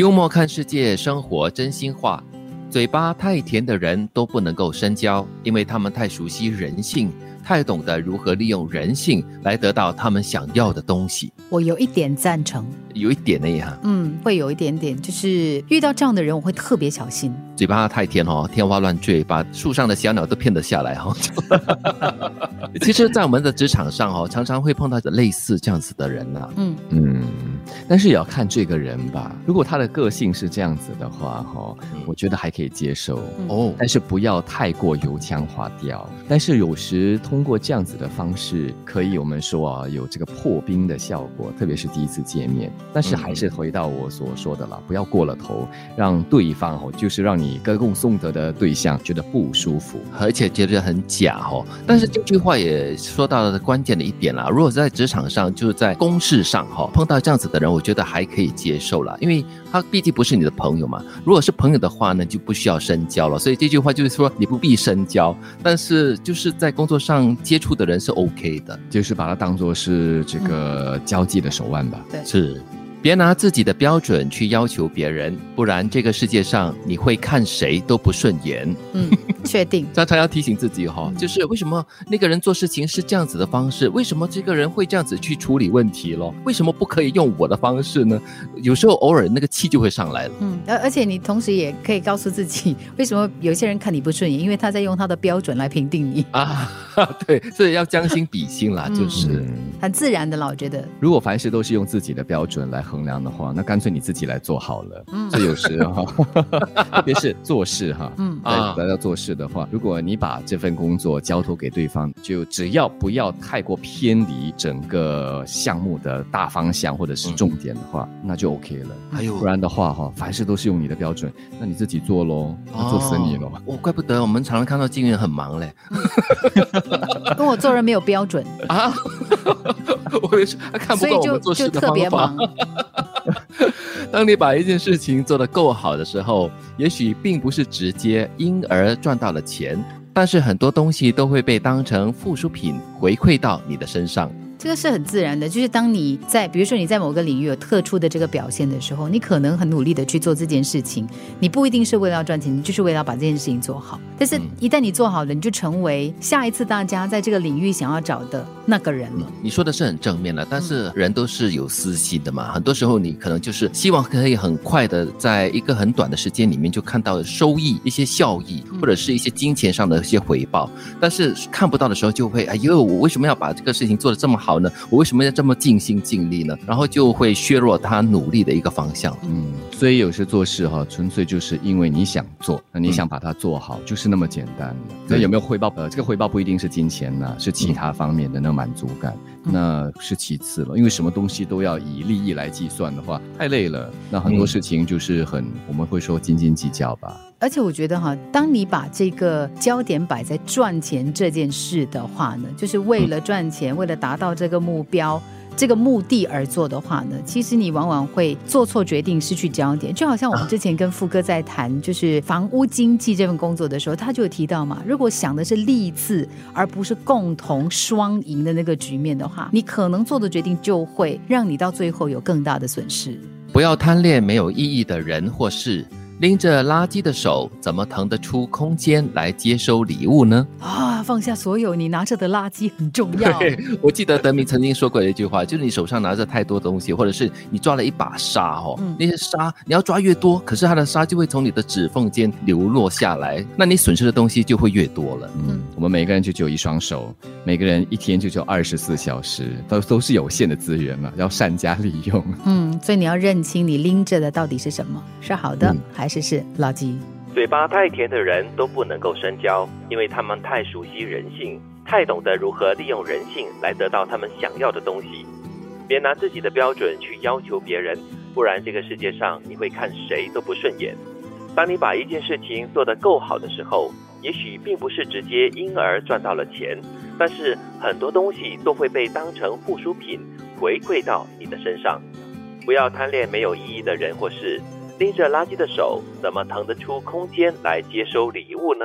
幽默看世界，生活真心话。嘴巴太甜的人都不能够深交，因为他们太熟悉人性，太懂得如何利用人性来得到他们想要的东西。我有一点赞成，有一点呢哈，嗯，会有一点点，就是遇到这样的人，我会特别小心。嘴巴太甜哦，天花乱坠，把树上的小鸟都骗得下来哈。其实，在我们的职场上哦，常常会碰到类似这样子的人呐。嗯嗯，但是也要看这个人吧。如果他的个性是这样子的话，哈，我觉得还可以接受哦。但是不要太过油腔滑调。但是有时通过这样子的方式，可以我们说啊，有这个破冰的效果，特别是第一次见面。但是还是回到我所说的了，不要过了头，让对方哦，就是让你歌功颂德的对象觉得不舒服，而且觉得很假哦。但是这句话也说到了关键的一点啦。如果在职场上，就是在公事上哈，碰到这样子的人，我觉得还可以接受了，因为他毕竟不是你的朋友嘛。如果是朋友的话呢，就不需要深交了。所以这句话就是说，你不必深交，但是就是在工作上接触的人是 OK 的，就是把它当做是这个交际的手腕吧。对，是。别拿自己的标准去要求别人，不然这个世界上你会看谁都不顺眼。嗯，确定。常常要提醒自己哈，就是为什么那个人做事情是这样子的方式？为什么这个人会这样子去处理问题咯？为什么不可以用我的方式呢？有时候偶尔那个气就会上来了。嗯，而而且你同时也可以告诉自己，为什么有些人看你不顺眼？因为他在用他的标准来评定你啊。对，所以要将心比心啦，就是很自然的啦。我觉得，如果凡事都是用自己的标准来。衡量的话，那干脆你自己来做好了。嗯，这有时哈，特别是做事哈，嗯啊，来到做事的话，如果你把这份工作交托给对方，就只要不要太过偏离整个项目的大方向或者是重点的话，那就 OK 了。还有，不然的话哈，凡事都是用你的标准，那你自己做喽，做死你喽。哦，怪不得我们常常看到金源很忙嘞，跟我做人没有标准啊。我也是，他看不惯我们做事的方法。当你把一件事情做得够好的时候，也许并不是直接因而赚到了钱，但是很多东西都会被当成附属品回馈到你的身上。这个是很自然的，就是当你在，比如说你在某个领域有特殊的这个表现的时候，你可能很努力的去做这件事情，你不一定是为了要赚钱，你就是为了把这件事情做好。但是，一旦你做好了，你就成为下一次大家在这个领域想要找的那个人了。你说的是很正面的，但是人都是有私心的嘛，很多时候你可能就是希望可以很快的在一个很短的时间里面就看到收益、一些效益，或者是一些金钱上的一些回报，但是看不到的时候就会，哎呦，我为什么要把这个事情做得这么好？呢，我为什么要这么尽心尽力呢？然后就会削弱他努力的一个方向。嗯，所以有时做事哈，纯粹就是因为你想做，那你想把它做好，就是那么简单。那有没有回报？呃，这个回报不一定是金钱呢，是其他方面的那满足感，那是其次了。因为什么东西都要以利益来计算的话，太累了。那很多事情就是很，我们会说斤斤计较吧。而且我觉得哈，当你把这个焦点摆在赚钱这件事的话呢，就是为了赚钱，为了达到这个目标、这个目的而做的话呢，其实你往往会做错决定，失去焦点。就好像我们之前跟富哥在谈，就是房屋经济这份工作的时候，他就有提到嘛，如果想的是利字而不是共同双赢的那个局面的话，你可能做的决定就会让你到最后有更大的损失。不要贪恋没有意义的人或事。拎着垃圾的手，怎么腾得出空间来接收礼物呢？啊，放下所有，你拿着的垃圾很重要。对，我记得德明曾经说过一句话，就是你手上拿着太多东西，或者是你抓了一把沙哦，那些沙你要抓越多，可是它的沙就会从你的指缝间流落下来，那你损失的东西就会越多了。嗯，我们每个人就只有一双手，每个人一天就只有二十四小时，都都是有限的资源嘛，要善加利用。嗯，所以你要认清你拎着的到底是什么，是好的还是？试试垃圾。嘴巴太甜的人都不能够深交，因为他们太熟悉人性，太懂得如何利用人性来得到他们想要的东西。别拿自己的标准去要求别人，不然这个世界上你会看谁都不顺眼。当你把一件事情做得够好的时候，也许并不是直接因而赚到了钱，但是很多东西都会被当成附属品回馈到你的身上。不要贪恋没有意义的人或事。拎着垃圾的手，怎么腾得出空间来接收礼物呢？